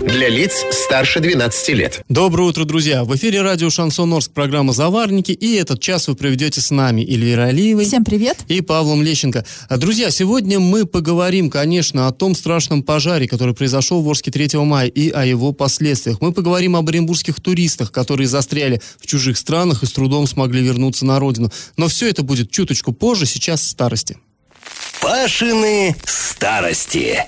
Для лиц старше 12 лет. Доброе утро, друзья! В эфире радио «Шансон Орск», программа «Заварники», и этот час вы проведете с нами Эльвира Алиевой. Всем привет! И Павлом Лещенко. А, Друзья, сегодня мы поговорим, конечно, о том страшном пожаре, который произошел в Орске 3 мая, и о его последствиях. Мы поговорим об оренбургских туристах, которые застряли в чужих странах и с трудом смогли вернуться на родину. Но все это будет чуточку позже, сейчас старости. Пашины старости.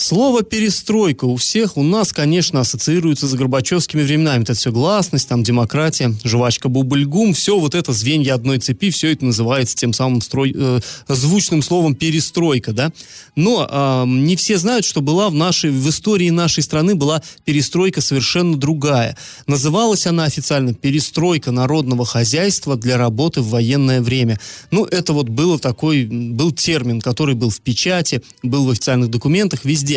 Слово «перестройка» у всех у нас, конечно, ассоциируется с горбачевскими временами. Это все гласность, там демократия, жвачка бубльгум, все вот это звенья одной цепи, все это называется тем самым строй, э, звучным словом «перестройка», да. Но э, не все знают, что была в нашей, в истории нашей страны была перестройка совершенно другая. Называлась она официально «перестройка народного хозяйства для работы в военное время». Ну, это вот было такой, был термин, который был в печати, был в официальных документах, везде.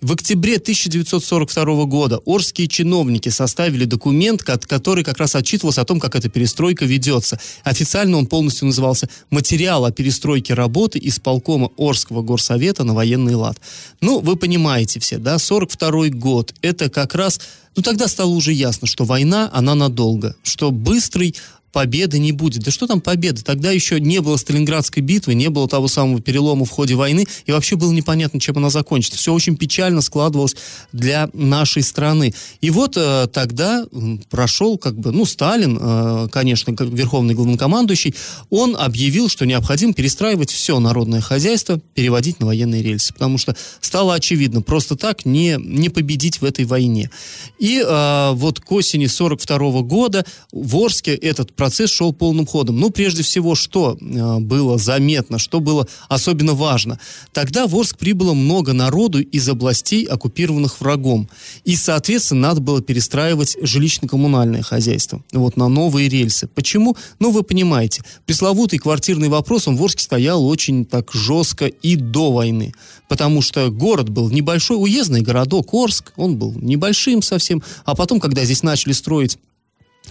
В октябре 1942 года орские чиновники составили документ, ко- который как раз отчитывался о том, как эта перестройка ведется. Официально он полностью назывался «Материал о перестройке работы исполкома Орского горсовета на военный лад». Ну, вы понимаете все, да, 42 год, это как раз... Ну, тогда стало уже ясно, что война, она надолго, что быстрый победы не будет. Да что там победы? Тогда еще не было Сталинградской битвы, не было того самого перелома в ходе войны, и вообще было непонятно, чем она закончится. Все очень печально складывалось для нашей страны. И вот э, тогда прошел, как бы, ну, Сталин, э, конечно, как верховный главнокомандующий, он объявил, что необходимо перестраивать все народное хозяйство, переводить на военные рельсы, потому что стало очевидно, просто так не, не победить в этой войне. И э, вот к осени 42 года в Орске этот процесс шел полным ходом. Ну, прежде всего, что э, было заметно, что было особенно важно. Тогда в Орск прибыло много народу из областей, оккупированных врагом. И, соответственно, надо было перестраивать жилищно-коммунальное хозяйство вот на новые рельсы. Почему? Ну, вы понимаете, пресловутый квартирный вопрос, он в Орске стоял очень так жестко и до войны. Потому что город был небольшой, уездный городок Орск, он был небольшим совсем. А потом, когда здесь начали строить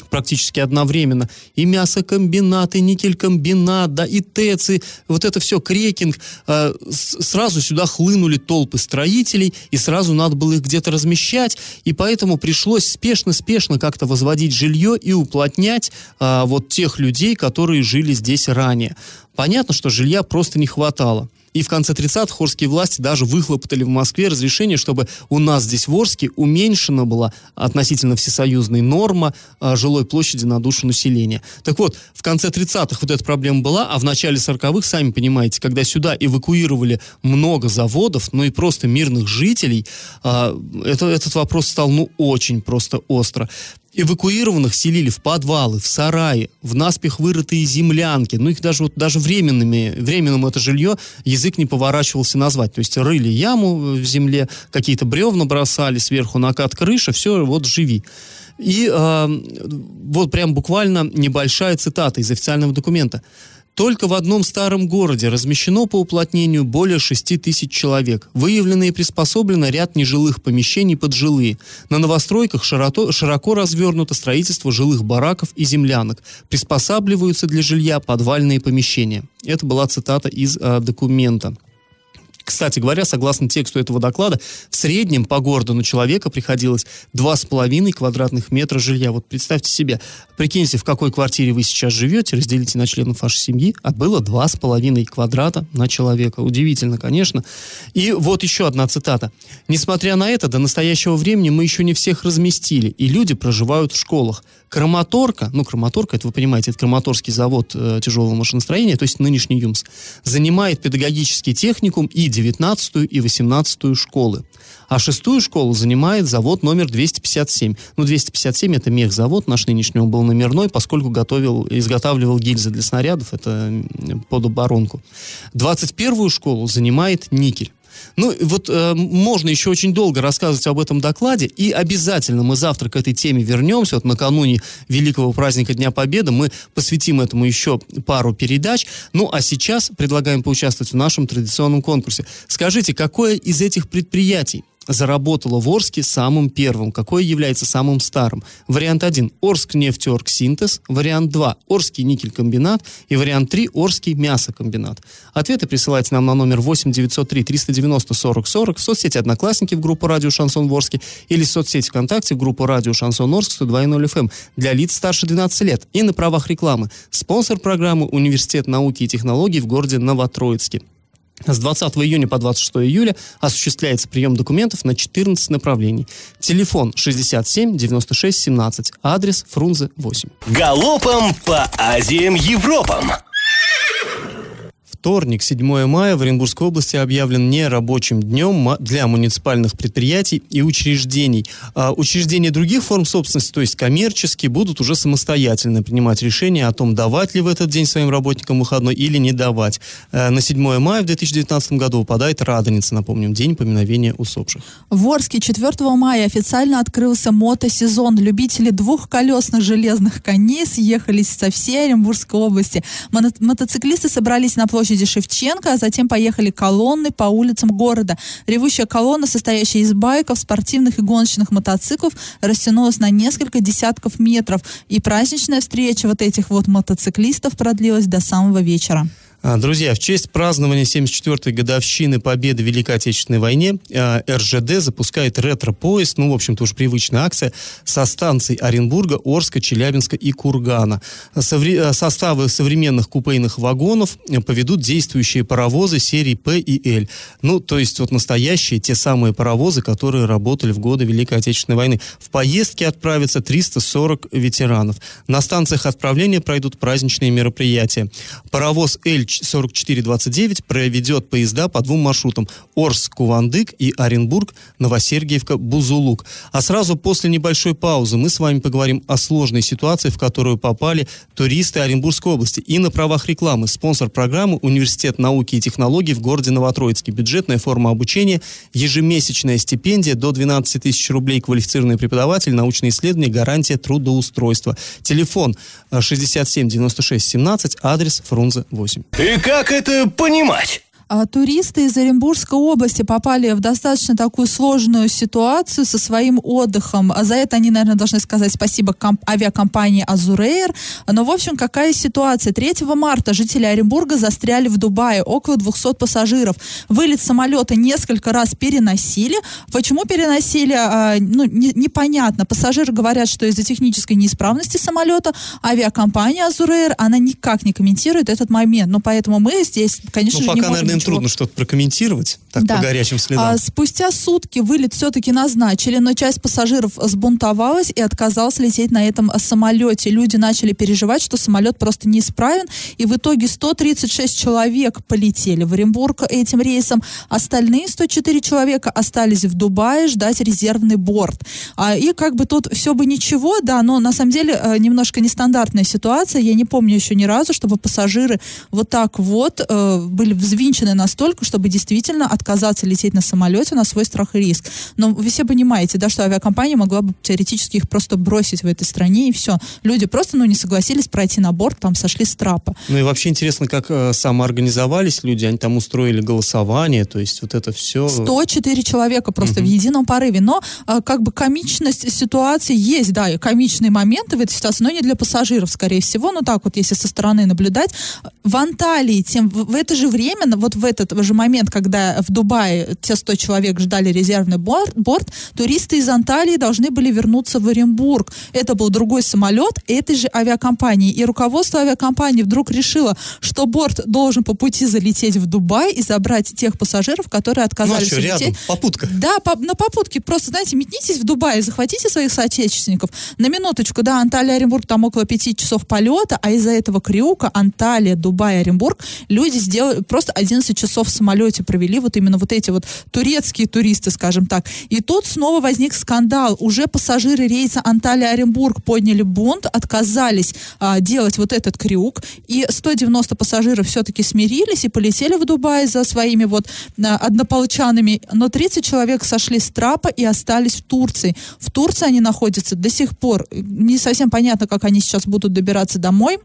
практически одновременно. И мясокомбинат, и никелькомбинат, да, и ТЭЦ, и вот это все, крекинг. Э, сразу сюда хлынули толпы строителей, и сразу надо было их где-то размещать, и поэтому пришлось спешно-спешно как-то возводить жилье и уплотнять э, вот тех людей, которые жили здесь ранее. Понятно, что жилья просто не хватало. И в конце 30-х орские власти даже выхлопотали в Москве разрешение, чтобы у нас здесь в Орске уменьшена была относительно всесоюзной норма а, жилой площади на душу населения. Так вот, в конце 30-х вот эта проблема была, а в начале 40-х, сами понимаете, когда сюда эвакуировали много заводов, ну и просто мирных жителей, а, это, этот вопрос стал ну очень просто остро. Эвакуированных селили в подвалы, в сараи, в наспех вырытые землянки. Ну, их даже, вот, даже временными, временным это жилье язык не поворачивался назвать. То есть рыли яму в земле, какие-то бревна бросали, сверху накат крыша, все, вот живи. И э, вот прям буквально небольшая цитата из официального документа. Только в одном старом городе размещено по уплотнению более 6 тысяч человек. Выявлено и приспособлено ряд нежилых помещений под жилые. На новостройках широко, широко развернуто строительство жилых бараков и землянок. Приспосабливаются для жилья подвальные помещения. Это была цитата из э, документа. Кстати говоря, согласно тексту этого доклада, в среднем по городу на человека приходилось 2,5 квадратных метра жилья. Вот представьте себе, прикиньте, в какой квартире вы сейчас живете, разделите на членов вашей семьи, а было 2,5 квадрата на человека. Удивительно, конечно. И вот еще одна цитата. «Несмотря на это, до настоящего времени мы еще не всех разместили, и люди проживают в школах. Краматорка, ну, Краматорка, это вы понимаете, это Краматорский завод э, тяжелого машиностроения, то есть нынешний ЮМС, занимает педагогический техникум и 19 и 18 школы. А шестую школу занимает завод номер 257. Ну, 257 это мехзавод, наш нынешний он был номерной, поскольку готовил, изготавливал гильзы для снарядов, это под оборонку. 21 школу занимает никель. Ну, вот э, можно еще очень долго рассказывать об этом докладе, и обязательно мы завтра к этой теме вернемся. Вот накануне великого праздника Дня Победы мы посвятим этому еще пару передач. Ну, а сейчас предлагаем поучаствовать в нашем традиционном конкурсе. Скажите, какое из этих предприятий заработала в Орске самым первым, какой является самым старым. Вариант 1 – Орск нефтеорг синтез, вариант 2 – Орский никель-комбинат и вариант 3 – Орский мясокомбинат. Ответы присылайте нам на номер 8 903 390 40 40 в соцсети Одноклассники в группу Радио Шансон Ворске или в соцсети ВКонтакте в группу Радио Шансон Орск 102.0 FM эм для лиц старше 12 лет и на правах рекламы. Спонсор программы Университет науки и технологий в городе Новотроицке. С 20 июня по 26 июля осуществляется прием документов на 14 направлений. Телефон 67 96 17. Адрес Фрунзе 8. Галопом по Азиям Европам! Вторник, 7 мая, в Оренбургской области объявлен нерабочим днем для муниципальных предприятий и учреждений. А учреждения других форм собственности, то есть коммерческие, будут уже самостоятельно принимать решение о том, давать ли в этот день своим работникам выходной или не давать. А на 7 мая в 2019 году выпадает Радоница, напомним, день поминовения усопших. В Орске 4 мая официально открылся мотосезон. Любители двухколесных железных коней съехались со всей Оренбургской области. Мо- мотоциклисты собрались на площади площади Шевченко, а затем поехали колонны по улицам города. Ревущая колонна, состоящая из байков, спортивных и гоночных мотоциклов, растянулась на несколько десятков метров. И праздничная встреча вот этих вот мотоциклистов продлилась до самого вечера. А, друзья, в честь празднования 74-й годовщины победы в Великой Отечественной войне а, РЖД запускает ретро-поезд, ну, в общем-то, уж привычная акция, со станций Оренбурга, Орска, Челябинска и Кургана. Совре- а, составы современных купейных вагонов поведут действующие паровозы серии П и Л. Ну, то есть вот настоящие, те самые паровозы, которые работали в годы Великой Отечественной войны. В поездке отправятся 340 ветеранов. На станциях отправления пройдут праздничные мероприятия. Паровоз Л 4429 проведет поезда по двум маршрутам Орск-Кувандык и Оренбург-Новосергиевка-Бузулук. А сразу после небольшой паузы мы с вами поговорим о сложной ситуации, в которую попали туристы Оренбургской области. И на правах рекламы спонсор программы Университет науки и технологий в городе Новотроицке. Бюджетная форма обучения, ежемесячная стипендия до 12 тысяч рублей, квалифицированный преподаватель, научные исследования, гарантия трудоустройства. Телефон 67 96 17, адрес Фрунзе 8. И как это понимать? А туристы из Оренбургской области попали в достаточно такую сложную ситуацию со своим отдыхом. А за это они, наверное, должны сказать спасибо комп- авиакомпании «Азурейр». Но, в общем, какая ситуация? 3 марта жители Оренбурга застряли в Дубае. Около 200 пассажиров. Вылет самолета несколько раз переносили. Почему переносили? А, ну, не- непонятно. Пассажиры говорят, что из-за технической неисправности самолета авиакомпания «Азурейр», она никак не комментирует этот момент. Ну, поэтому мы здесь, конечно Ну, же, пока, не можем наверное, ничего трудно что-то прокомментировать, так Да. по горячим следам. а, спустя сутки вылет все-таки назначили, но часть пассажиров сбунтовалась и отказалась лететь на этом самолете. Люди начали переживать, что самолет просто неисправен, и в итоге 136 человек полетели в Оренбург этим рейсом. Остальные 104 человека остались в Дубае ждать резервный борт. А, и как бы тут все бы ничего, да, но на самом деле э, немножко нестандартная ситуация. Я не помню еще ни разу, чтобы пассажиры вот так вот э, были взвинчены настолько, чтобы действительно отказаться лететь на самолете на свой страх и риск. Но вы все понимаете, да, что авиакомпания могла бы теоретически их просто бросить в этой стране, и все. Люди просто, ну, не согласились пройти на борт, там сошли с трапа. Ну и вообще интересно, как э, самоорганизовались люди, они там устроили голосование, то есть вот это все... 104 человека просто в едином порыве. Но а, как бы комичность ситуации есть, да, и комичные моменты в этой ситуации, но не для пассажиров, скорее всего. Ну так вот, если со стороны наблюдать. В Анталии тем, в, в это же время, вот в этот же момент, когда в Дубае те 100 человек ждали резервный борт, борт, туристы из Анталии должны были вернуться в Оренбург. Это был другой самолет этой же авиакомпании. И руководство авиакомпании вдруг решило, что борт должен по пути залететь в Дубай и забрать тех пассажиров, которые отказались рядом, улететь. попутка. Да, по- на попутке просто, знаете, метнитесь в Дубае, захватите своих соотечественников. На минуточку, да, Анталия, Оренбург, там около пяти часов полета, а из-за этого крюка Анталия, Дубай, Оренбург люди сделали, просто 11 часов в самолете провели, вот именно вот эти вот турецкие туристы, скажем так. И тут снова возник скандал. Уже пассажиры рейса Анталия-Оренбург подняли бунт, отказались а, делать вот этот крюк, и 190 пассажиров все-таки смирились и полетели в Дубай за своими вот а, однополчанами, но 30 человек сошли с трапа и остались в Турции. В Турции они находятся до сих пор. Не совсем понятно, как они сейчас будут добираться домой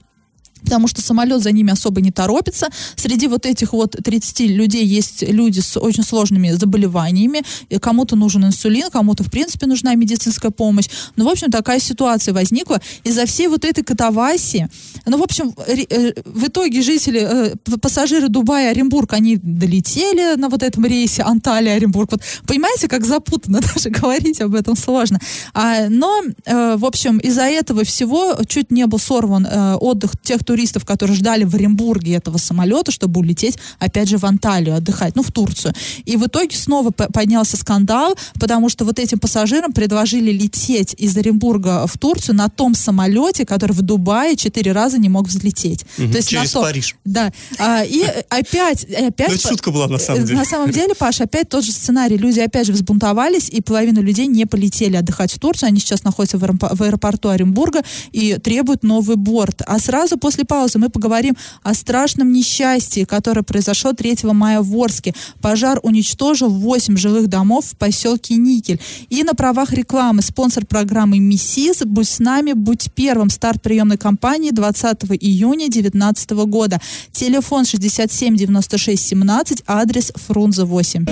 потому что самолет за ними особо не торопится. Среди вот этих вот 30 людей есть люди с очень сложными заболеваниями. Кому-то нужен инсулин, кому-то, в принципе, нужна медицинская помощь. Ну, в общем, такая ситуация возникла. Из-за всей вот этой катавасии, ну, в общем, э, в итоге жители, э, пассажиры Дубая, Оренбург, они долетели на вот этом рейсе Анталия, Оренбург. Вот, понимаете, как запутанно даже говорить об этом сложно. А, но, э, в общем, из-за этого всего чуть не был сорван отдых тех туристов, которые ждали в Оренбурге этого самолета, чтобы улететь, опять же, в Анталию отдыхать, ну, в Турцию. И в итоге снова поднялся скандал, потому что вот этим пассажирам предложили лететь из Оренбурга в Турцию на том самолете, который в Дубае четыре раза не мог взлететь. Угу, То есть через на то, Париж. Да. А, и опять... опять Ну, это шутка была, на самом деле. На самом деле, Паша, опять тот же сценарий. Люди опять же взбунтовались, и половина людей не полетели отдыхать в Турцию. Они сейчас находятся в аэропорту Оренбурга и требуют новый борт. А сразу после после паузы мы поговорим о страшном несчастье, которое произошло 3 мая в Ворске. Пожар уничтожил 8 жилых домов в поселке Никель. И на правах рекламы спонсор программы «Миссис» «Будь с нами, будь первым» старт приемной кампании 20 июня 2019 года. Телефон 67 96 17, адрес Фрунзе 8.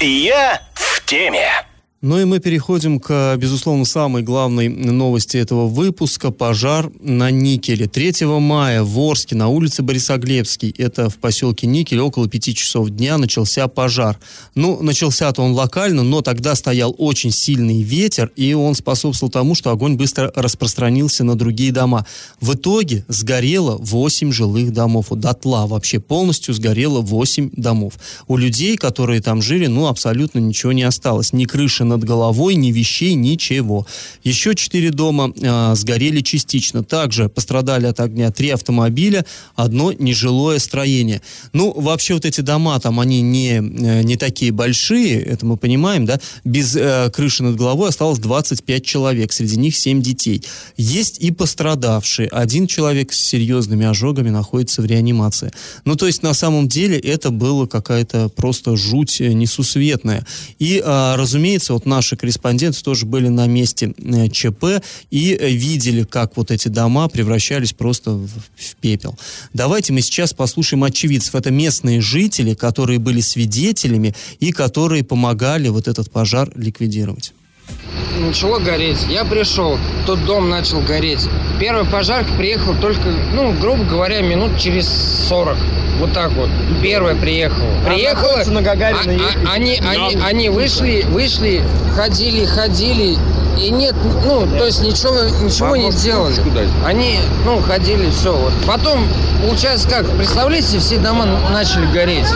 Я в теме. Ну и мы переходим к, безусловно, самой главной новости этого выпуска. Пожар на Никеле. 3 мая в Орске на улице Борисоглебский, это в поселке Никель, около 5 часов дня начался пожар. Ну, начался-то он локально, но тогда стоял очень сильный ветер, и он способствовал тому, что огонь быстро распространился на другие дома. В итоге сгорело 8 жилых домов. Вот дотла вообще полностью сгорело 8 домов. У людей, которые там жили, ну, абсолютно ничего не осталось. Ни крыши над головой, ни вещей, ничего. Еще четыре дома э, сгорели частично. Также пострадали от огня три автомобиля, одно нежилое строение. Ну, вообще вот эти дома там, они не, э, не такие большие, это мы понимаем, да? Без э, крыши над головой осталось 25 человек, среди них 7 детей. Есть и пострадавшие. Один человек с серьезными ожогами находится в реанимации. Ну, то есть, на самом деле, это было какая-то просто жуть несусветная. И, э, разумеется, вот наши корреспонденты тоже были на месте э, ЧП и э, видели, как вот эти дома превращались просто в, в пепел. Давайте мы сейчас послушаем очевидцев. Это местные жители, которые были свидетелями и которые помогали вот этот пожар ликвидировать начало гореть. Я пришел, тот дом начал гореть. Первый пожарка приехал только, ну, грубо говоря, минут через 40. Вот так вот. Первая приехала. Приехала. на Гагарина а, а, они, они, они вышли, вышли, ходили, ходили. И нет, ну, то есть ничего, ничего не сделали. Они, ну, ходили, все. Вот. Потом, получается как, представляете, все дома начали гореть.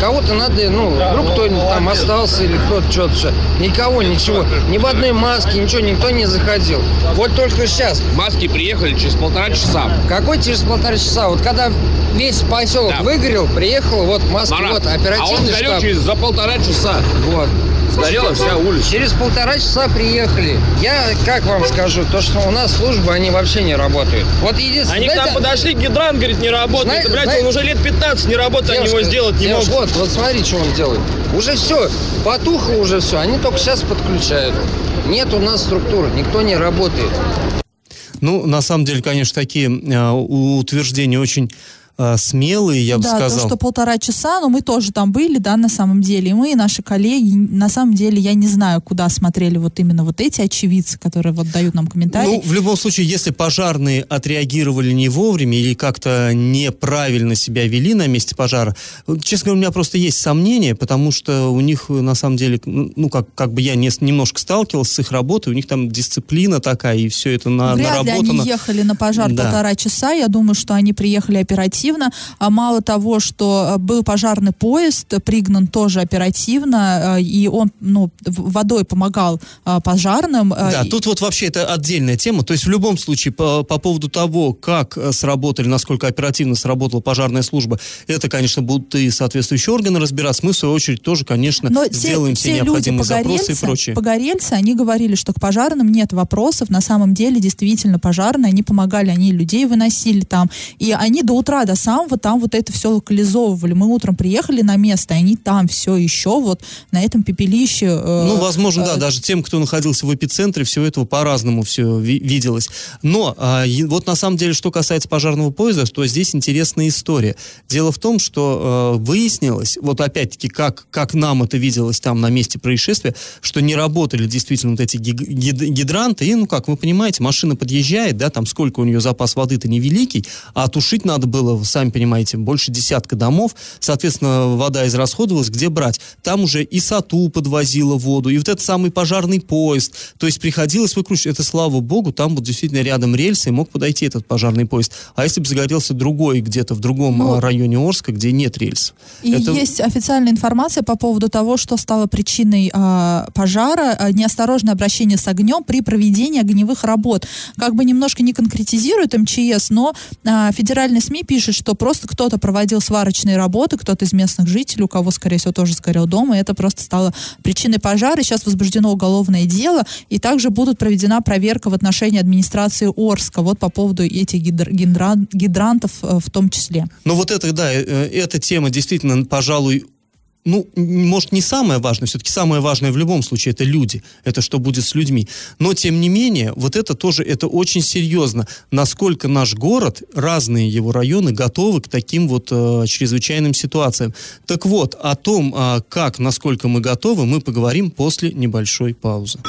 Кого-то надо, ну, вдруг кто-нибудь там остался или кто-то что-то. Никого, ничего. Ни в одной маске, ничего, никто не заходил. Вот только сейчас. Маски приехали через полтора часа. Какой через полтора часа? Вот когда весь поселок да. выгорел, приехал, вот маски, Марат, вот оперативный а он штаб. через за полтора часа. Вот. Сгорела вся улица. Через полтора часа приехали. Я как вам скажу, то, что у нас службы, они вообще не работают. Вот единственное... Они знаете, к нам подошли, гидрант, говорит, не работает. Знаете, блядь, знаете, он уже лет 15 не работает, девушка, они его сделать не девушка, могут. Вот, вот смотри, что он делает. Уже все, потухло уже все, они только сейчас подключают. Нет у нас структуры, никто не работает. Ну, на самом деле, конечно, такие э, утверждения очень э, смелые, я бы да, сказал. Да, то, что полтора часа, но мы тоже там были, да, на самом деле. И мы, и наши коллеги, на самом деле, я не знаю, куда смотрели вот именно вот эти очевидцы, которые вот дают нам комментарии. Ну, в любом случае, если пожарные отреагировали не вовремя или как-то неправильно себя вели на месте пожара, честно говоря, у меня просто есть сомнения, потому что у них, на самом деле, ну, как, как бы я не, немножко сталкивался с их работой, у них там дисциплина такая, и все это на, Вряд наработано. ли они ехали на пожар да. полтора часа, я думаю, что они приехали оперативно, оперативно. А мало того, что э, был пожарный поезд, пригнан тоже оперативно, э, и он ну, водой помогал э, пожарным. Да, тут вот вообще это отдельная тема. То есть в любом случае по, по поводу того, как сработали, насколько оперативно сработала пожарная служба, это, конечно, будут и соответствующие органы разбираться. Мы, в свою очередь, тоже, конечно, Но сделаем все, все необходимые запросы и прочее. Погорельцы, они говорили, что к пожарным нет вопросов. На самом деле, действительно, пожарные, они помогали, они людей выносили там. И они до утра, до самого там вот это все локализовывали. Мы утром приехали на место, и они там все еще вот на этом пепелище. Э, ну, возможно, э, да, даже тем, кто находился в эпицентре, все этого по-разному все ви- виделось. Но э, вот на самом деле, что касается пожарного поезда, то здесь интересная история. Дело в том, что э, выяснилось, вот опять-таки, как, как нам это виделось там на месте происшествия, что не работали действительно вот эти гид- гидранты, и, ну, как вы понимаете, машина подъезжает, да, там сколько у нее запас воды-то невеликий, а тушить надо было, сами понимаете, больше десятка домов, соответственно, вода израсходовалась, где брать? Там уже и САТУ подвозила воду, и вот этот самый пожарный поезд, то есть приходилось выкручивать, это слава богу, там вот действительно рядом рельсы, и мог подойти этот пожарный поезд. А если бы загорелся другой где-то в другом ну, районе Орска, где нет рельс? И это... есть официальная информация по поводу того, что стало причиной а, пожара, а, неосторожное обращение с огнем при проведении огневых работ. Как бы немножко не конкретизирует МЧС, но а, федеральные СМИ пишут, что просто кто-то проводил сварочные работы, кто-то из местных жителей, у кого, скорее всего, тоже сгорел дом, и это просто стало причиной пожара. Сейчас возбуждено уголовное дело, и также будут проведена проверка в отношении администрации Орска, вот по поводу этих гидр, гидра, гидрантов э, в том числе. Ну вот это, да, э, эта тема действительно, пожалуй, ну, может, не самое важное, все-таки самое важное в любом случае это люди, это что будет с людьми. Но, тем не менее, вот это тоже, это очень серьезно, насколько наш город, разные его районы готовы к таким вот э, чрезвычайным ситуациям. Так вот, о том, э, как, насколько мы готовы, мы поговорим после небольшой паузы.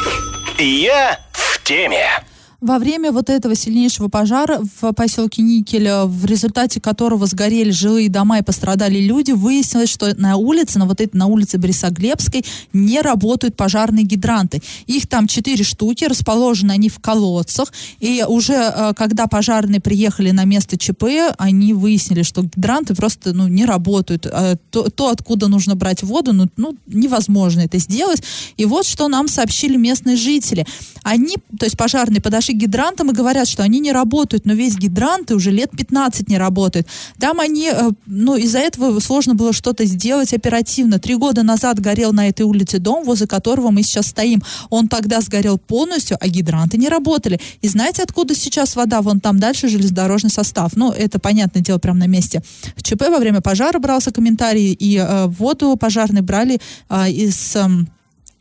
Я в теме. Во время вот этого сильнейшего пожара в поселке Никель, в результате которого сгорели жилые дома и пострадали люди, выяснилось, что на улице, на вот этой, на улице Борисоглебской не работают пожарные гидранты. Их там четыре штуки, расположены они в колодцах. И уже э, когда пожарные приехали на место ЧП, они выяснили, что гидранты просто ну, не работают. Э, то, то, откуда нужно брать воду, ну, ну, невозможно это сделать. И вот что нам сообщили местные жители. Они, то есть пожарные подошли наши гидрантам и говорят, что они не работают, но весь гидранты уже лет 15 не работают. Там они, э, ну, из-за этого сложно было что-то сделать оперативно. Три года назад горел на этой улице дом, возле которого мы сейчас стоим. Он тогда сгорел полностью, а гидранты не работали. И знаете, откуда сейчас вода? Вон там дальше железнодорожный состав. Ну, это, понятное дело, прямо на месте. В ЧП во время пожара брался комментарий, и э, воду пожарные брали э, из... Э,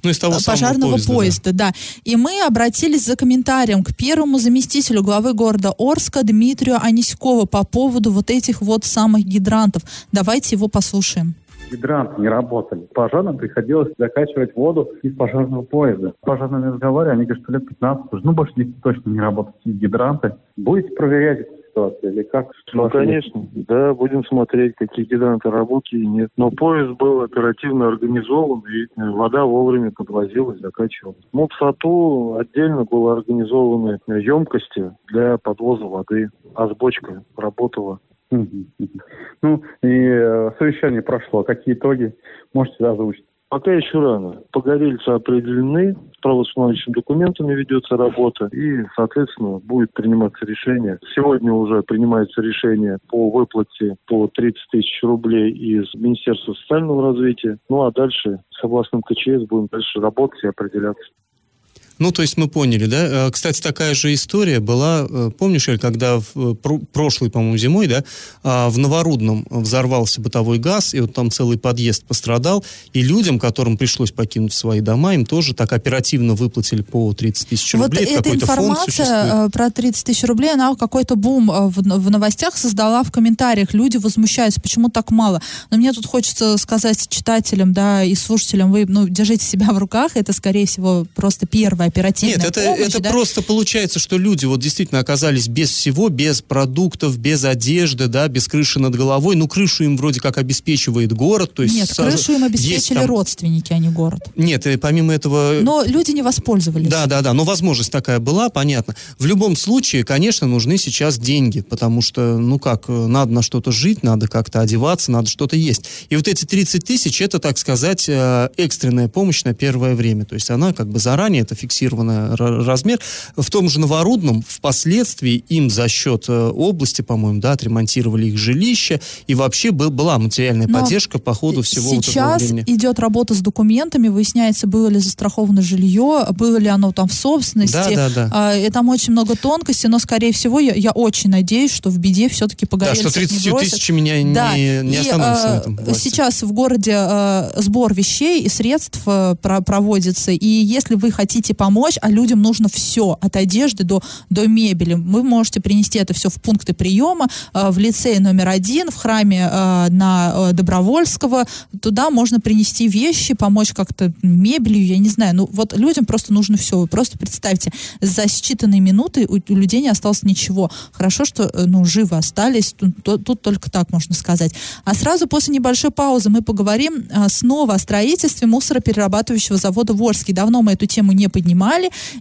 ну, из того пожарного поезда, поезда да. да. И мы обратились за комментарием к первому заместителю главы города Орска Дмитрию Аниськову по поводу вот этих вот самых гидрантов. Давайте его послушаем гидранты не работали. Пожарным приходилось закачивать воду из пожарного поезда. Пожарными разговаривали, они говорят, что лет 15, ну больше 10 точно не работают гидранты. Будете проверять ситуация или как? Ну, конечно, да, будем смотреть, какие гидранты работали и нет. Но поезд был оперативно организован, и вода вовремя подвозилась, закачивалась. Ну, в САТУ отдельно было организованы емкости для подвоза воды, а с бочкой работала. Ну, и э, совещание прошло. Какие итоги можете озвучить? Пока еще рано. Погорельцы определены, с правоустанавливающими документами ведется работа, и, соответственно, будет приниматься решение. Сегодня уже принимается решение по выплате по 30 тысяч рублей из Министерства социального развития. Ну а дальше с областным КЧС будем дальше работать и определяться. Ну, то есть мы поняли, да? Э, кстати, такая же история была, э, помнишь, Эль, когда в э, прошлой, по-моему, зимой, да, а, в Новорудном взорвался бытовой газ, и вот там целый подъезд пострадал, и людям, которым пришлось покинуть свои дома, им тоже так оперативно выплатили по 30 тысяч рублей. Вот эта информация про 30 тысяч рублей, она какой-то бум в, в новостях создала в комментариях. Люди возмущаются, почему так мало. Но мне тут хочется сказать читателям, да, и слушателям, вы, ну, держите себя в руках, это, скорее всего, просто скорая оперативная Нет, это, помощь, это да? просто получается, что люди вот действительно оказались без всего, без продуктов, без одежды, да, без крыши над головой. Ну, крышу им вроде как обеспечивает город. То есть Нет, со- крышу им обеспечили там- родственники, а не город. Нет, и помимо этого... Но люди не воспользовались. Да, да, да, но возможность такая была, понятно. В любом случае, конечно, нужны сейчас деньги, потому что, ну как, э, надо на что-то жить, надо как-то одеваться, надо что-то есть. И вот эти 30 тысяч, это, так сказать, э, экстренная помощь на первое время. То есть она как бы заранее, это фиксированный ра- размер. В том же Новорудном впоследствии им за счет э, области, по-моему, да, отремонтировали их жилище, и вообще был- была материальная Но поддержка по ходу всего вот этого Сейчас времени. идет работа с документами, выясняется, было ли застраховано жилье, было ли оно там в собственности. Да, да, да. А, и там очень много тонкостей, но, скорее всего, я, я очень надеюсь, что в беде все-таки Да, погорельцев что 30 не бросят. тысячами не, Да, не, не и, остановится на э, этом. власти. Сейчас в городе э, сбор вещей и средств э, про- проводится, и если вы хотите помочь, а людям нужно все, от одежды до, до мебели, вы можете принести это все в пункты приема, э, в лицее номер один, в храме э, на э, Добровольского, туда можно принести вещи, помочь как-то мебелью, я не знаю, ну вот людям просто нужно все, вы просто представьте, за считанные минуты у, у людей не осталось ничего. Хорошо, что э, ну, живы остались, тут, тут- тут только так можно сказать. А сразу после небольшой паузы мы поговорим а, снова о строительстве мусороперерабатывающего завода в Орске. Давно мы эту тему не поднимали,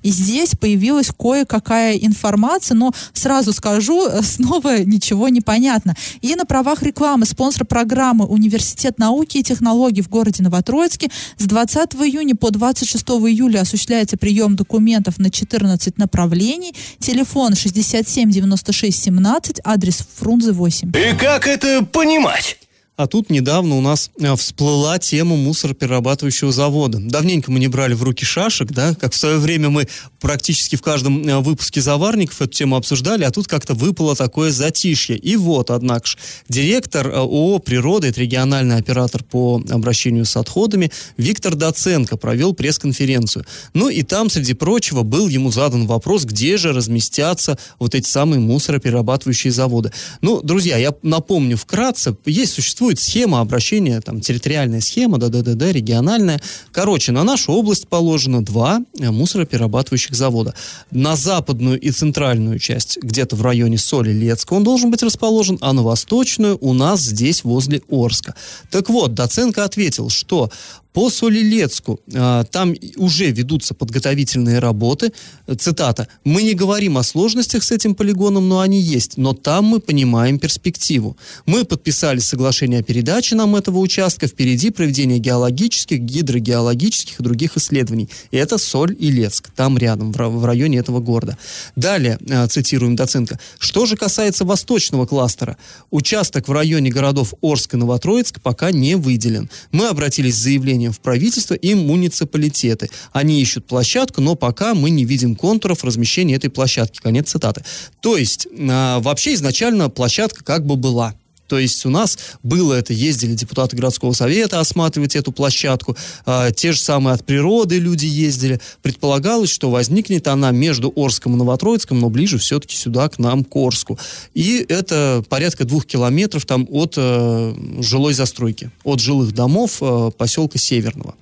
и здесь появилась кое-какая информация, но сразу скажу, э, снова ничего не понятно. И на правах рекламы спонсор программы Университет науки и технологий в городе Новотроицке с 20 июня по 26 июля осуществляется прием документов на 14 направлений. Телефон 67 96 17, адрес Фрунзе 8. И как это понимать? А тут недавно у нас э, всплыла тема мусороперерабатывающего завода. Давненько мы не брали в руки шашек, да, как в свое время мы практически в каждом э, выпуске заварников эту тему обсуждали, а тут как-то выпало такое затишье. И вот, однако ж, директор э, ООО «Природа», это региональный оператор по обращению с отходами, Виктор Доценко провел пресс-конференцию. Ну и там, среди прочего, был ему задан вопрос, где же разместятся вот эти самые мусороперерабатывающие заводы. Ну, друзья, я напомню вкратце, есть, существует схема обращения, там, территориальная схема, да-да-да, региональная. Короче, на нашу область положено два э, мусороперерабатывающих завода. На западную и центральную часть, где-то в районе Соли-Лецка он должен быть расположен, а на восточную у нас здесь, возле Орска. Так вот, Доценко ответил, что по Солилецку а, там уже ведутся подготовительные работы. Цитата. «Мы не говорим о сложностях с этим полигоном, но они есть. Но там мы понимаем перспективу. Мы подписали соглашение о передаче нам этого участка. Впереди проведение геологических, гидрогеологических и других исследований. И это Соль и Лецк. Там рядом, в ра- в районе этого города. Далее, э, цитируем Доценко. Что же касается восточного кластера, участок в районе городов Орск и Новотроицк пока не выделен. Мы обратились с заявлением в правительство и муниципалитеты. Они ищут площадку, но пока мы не видим контуров размещения этой площадки. Конец цитаты. То есть, а, вообще изначально площадка как бы была. То есть у нас было это, ездили депутаты городского совета осматривать эту площадку, а, те же самые от природы люди ездили. Предполагалось, что возникнет она между Орском и Новотроицком, но ближе все-таки сюда, к нам, к Орску. И это порядка двух километров там от э, жилой застройки, от жилых домов э, поселка Северного.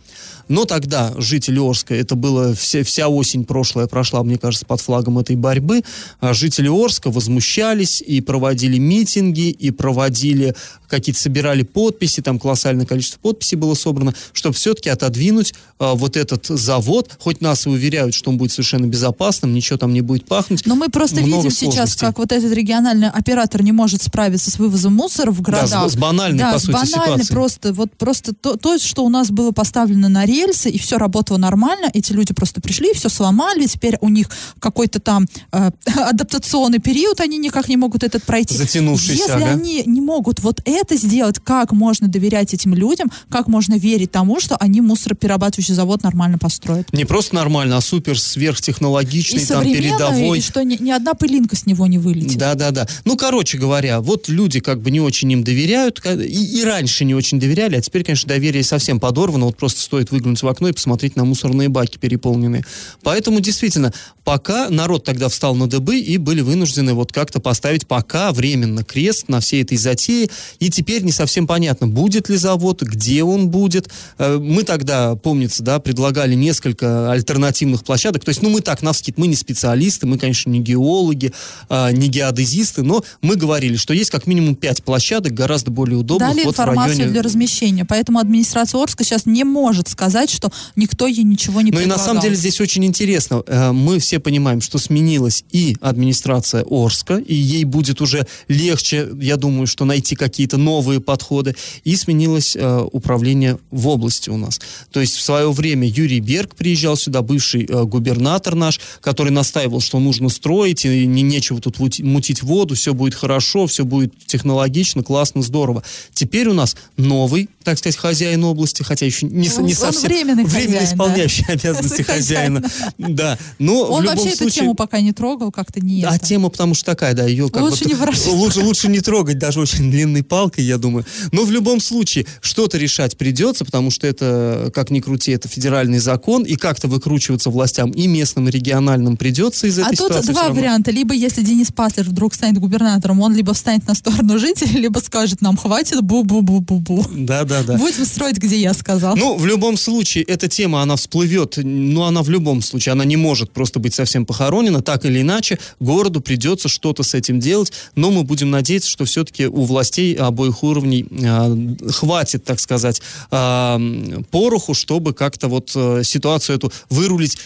Но тогда жители Орска, это было все, вся осень прошлая прошла, мне кажется, под флагом этой борьбы, а жители Орска возмущались и проводили митинги, и проводили какие-то, собирали подписи, там колоссальное количество подписей было собрано, чтобы все-таки отодвинуть а, вот этот завод, хоть нас и уверяют, что он будет совершенно безопасным, ничего там не будет пахнуть. Но мы просто видим сейчас, как вот этот региональный оператор не может справиться с вывозом мусора в города. с банальной, да, по с сути, банальной ситуацией. просто, вот просто то, то, что у нас было поставлено на рельсы, и все работало нормально, эти люди просто пришли, все сломали, теперь у них какой-то там э, адаптационный период, они никак не могут этот пройти. Затянувшийся, Если ага. они не могут вот это сделать, как можно доверять этим людям, как можно верить тому, что они мусороперерабатывающий завод нормально построят? Не просто нормально, а супер сверхтехнологичный, И там передовой. и что ни, ни одна пылинка с него не вылетит. Да, да, да. Ну, короче говоря, вот люди как бы не очень им доверяют, ка- и, и раньше не очень доверяли, а теперь, конечно, доверие совсем подорвано, вот просто стоит выглянуть выглянуть в окно и посмотреть на мусорные баки переполненные. Поэтому, действительно, пока народ тогда встал на дыбы и были вынуждены вот как-то поставить пока временно крест на всей этой затее. И теперь не совсем понятно, будет ли завод, где он будет. Э, мы тогда, помнится, да, предлагали несколько альтернативных площадок. То есть, ну, мы так, навскид, мы не специалисты, мы, конечно, не геологи, а, не геодезисты, но мы говорили, что есть как минимум пять площадок, гораздо более удобных. Дали вот информацию районе... для размещения, поэтому администрация Орска сейчас не может сказать, что никто ей ничего не Ну и на предлагал. самом деле здесь очень интересно. Э, Мы все понимаем, что сменилась и администрация Орска, и ей будет уже легче, я думаю, что найти какие-то новые подходы, и сменилось э, управление в области у нас. То есть в свое время Юрий Берг приезжал сюда, бывший э, губернатор наш, который настаивал, что нужно строить, и не, нечего тут мути- мутить воду, все будет хорошо, все будет технологично, классно, здорово. Теперь у нас новый, так сказать, хозяин области, хотя еще не, не он совсем... временный хозяин, да. исполняющий обязанности Хозяин. хозяина. Да, но Он в любом вообще эту случае... тему пока не трогал, как-то не А это. тема, потому что такая, да, ее как Лучше бы... не ворошить. Лучше, лучше не трогать, даже очень длинной палкой, я думаю. Но в любом случае, что-то решать придется, потому что это, как ни крути, это федеральный закон, и как-то выкручиваться властям и местным, и региональным придется из А этой тут ситуации. всё два равно. варианта. Либо если Денис Паслер вдруг станет губернатором, он либо встанет на сторону жителей, либо скажет нам, хватит бу-бу-бу-бу-бу. Да, да, да. Будем строить, где я сказал. Ну, в любом случае, эта тема, она всплывет, но она в любом случае, она не может просто быть совсем похоронена, так или иначе, городу придется что-то с этим делать, но мы будем надеяться, что все-таки у властей обоих уровней э, хватит, так сказать, э, пороху, чтобы как-то вот э, ситуацию эту вырулить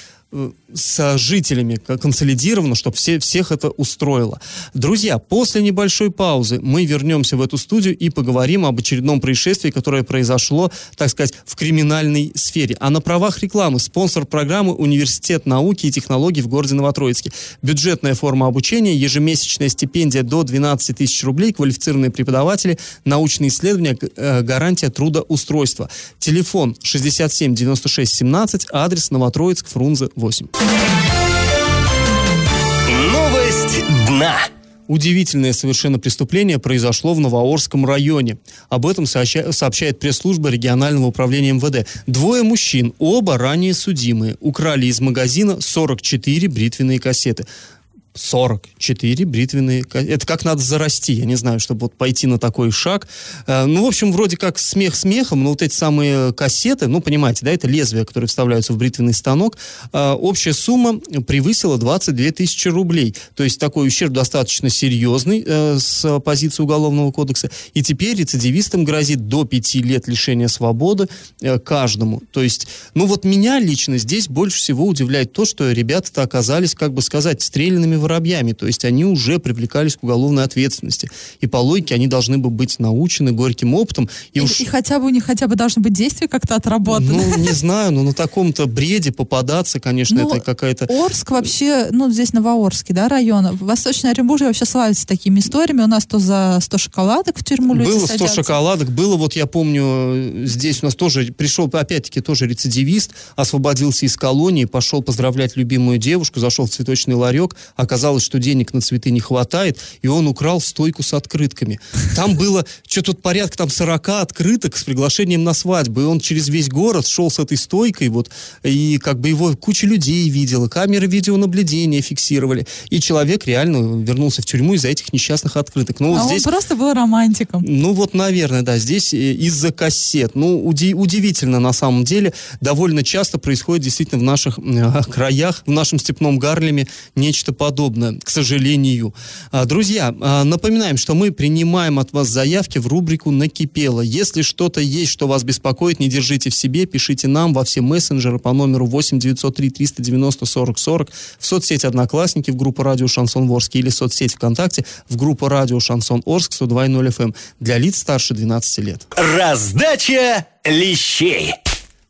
с жителями к- консолидированно, чтобы все, всех это устроило. Друзья, после небольшой паузы мы вернемся в эту студию и поговорим об очередном происшествии, которое произошло, так сказать, в криминальной сфере. А на правах рекламы спонсор программы Университет науки и технологий в городе Новотроицке. Бюджетная форма обучения, ежемесячная стипендия до 12 тысяч рублей, квалифицированные преподаватели, научные исследования, э, гарантия трудоустройства. Телефон 67 96 17, адрес Новотроицк, Фрунзе 8. Новость дна. Удивительное совершенно преступление произошло в Новоорском районе. Об этом сообща- сообщает пресс-служба регионального управления МВД. Двое мужчин, оба ранее судимые, украли из магазина 44 бритвенные кассеты. 44 бритвенные Это как надо зарасти, я не знаю, чтобы вот пойти на такой шаг. Э, Ну, в общем, вроде как смех смехом, но вот эти самые кассеты, ну, понимаете, да, это лезвия, которые вставляются в бритвенный станок, э, общая сумма превысила 22 тысячи рублей. То есть такой ущерб достаточно серьезный э, с позиции Уголовного кодекса. И теперь рецидивистам грозит до 5 лет лишения свободы каждому. То есть, ну вот меня лично здесь больше всего удивляет то, что ребята-то оказались, как бы сказать, стрелянными воробьями. То есть они уже привлекались к уголовной ответственности. И по логике они должны бы быть научены горьким опытом. И, И, уж и хотя бы у них хотя бы должны быть действия как-то отработаны. ну, не знаю, но на таком-то бреде попадаться, конечно, Ну, это какая-то... Орск вообще, ну, здесь Новоорский, да, район. Восточное Оренбуржье вообще славится такими историями. У нас то за 100 шоколадок в тюрьму люди Было 100 садятся. шоколадок, было, вот я помню, здесь у нас тоже пришел, опять-таки, тоже рецидивист, освободился из колонии, пошел поздравлять любимую девушку, зашел в цветочный ларек, оказалось, что денег на цветы не хватает, и он украл стойку с открытками. Там было, что тут порядка там 40 открыток с приглашением на свадьбу, и он через весь город шел с этой стойкой, вот, и как бы его куча людей видела, камеры видеонаблюдения фиксировали, и человек реально вернулся в тюрьму из-за этих несчастных открыток. Ну, вот а здесь... он просто был романтиком. Ну вот, наверное, да, здесь э, из-за кассет. Ну, уди- удивительно на самом деле. Довольно часто происходит действительно в наших э, краях, в нашем степном Гарлеме нечто подобное, к сожалению. А, друзья, а, напоминаем, что мы принимаем от вас заявки в рубрику «Накипело». Если что-то есть, что вас беспокоит, не держите в себе, пишите нам во все мессенджеры по номеру 8 903 390 40 40 в соцсети «Одноклассники» в группу «Радио Шансон Ворске» или соцсеть ВКонтакте в группу «Радио Шансон Орск» 102.0 FM для лиц старше 12 лет. Раздача лещей.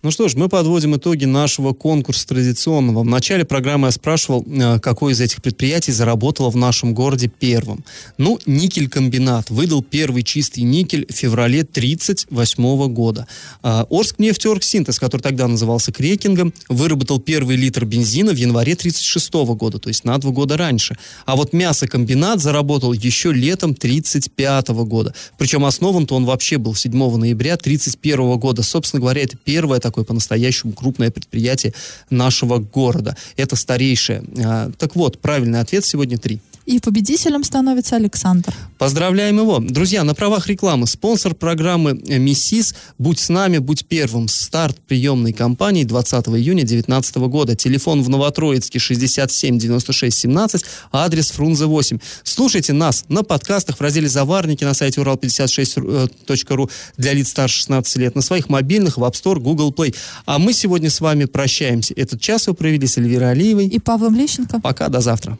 Ну что ж, мы подводим итоги нашего конкурса традиционного. В начале программы я спрашивал, э, какое из этих предприятий заработало в нашем городе первым. Ну, никель-комбинат выдал первый чистый никель в феврале 1938 года. А, Орск нефтеоргсинтез, который тогда назывался Крекингом, выработал первый литр бензина в январе 1936 года, то есть на два года раньше. А вот мясокомбинат заработал еще летом 1935 года. Причем основан-то он вообще был 7 ноября 1931 года. Собственно говоря, это первое такое такое по-настоящему крупное предприятие нашего города. Это старейшее. А, так вот, правильный ответ сегодня три. И победителем становится Александр. Поздравляем его. Друзья, на правах рекламы спонсор программы «Миссис» «Будь с нами, будь первым». Старт приемной кампании 20 июня 2019 года. Телефон в Новотроицке 67 96 17, адрес Фрунзе 8. Слушайте нас на подкастах в разделе «Заварники» на сайте урал56.ру для лиц старше 16 лет, на своих мобильных в App Store, Google Play. А мы сегодня с вами прощаемся. Этот час вы провели с Эльвирой Алиевой и Павлом Лещенко. Пока, до завтра.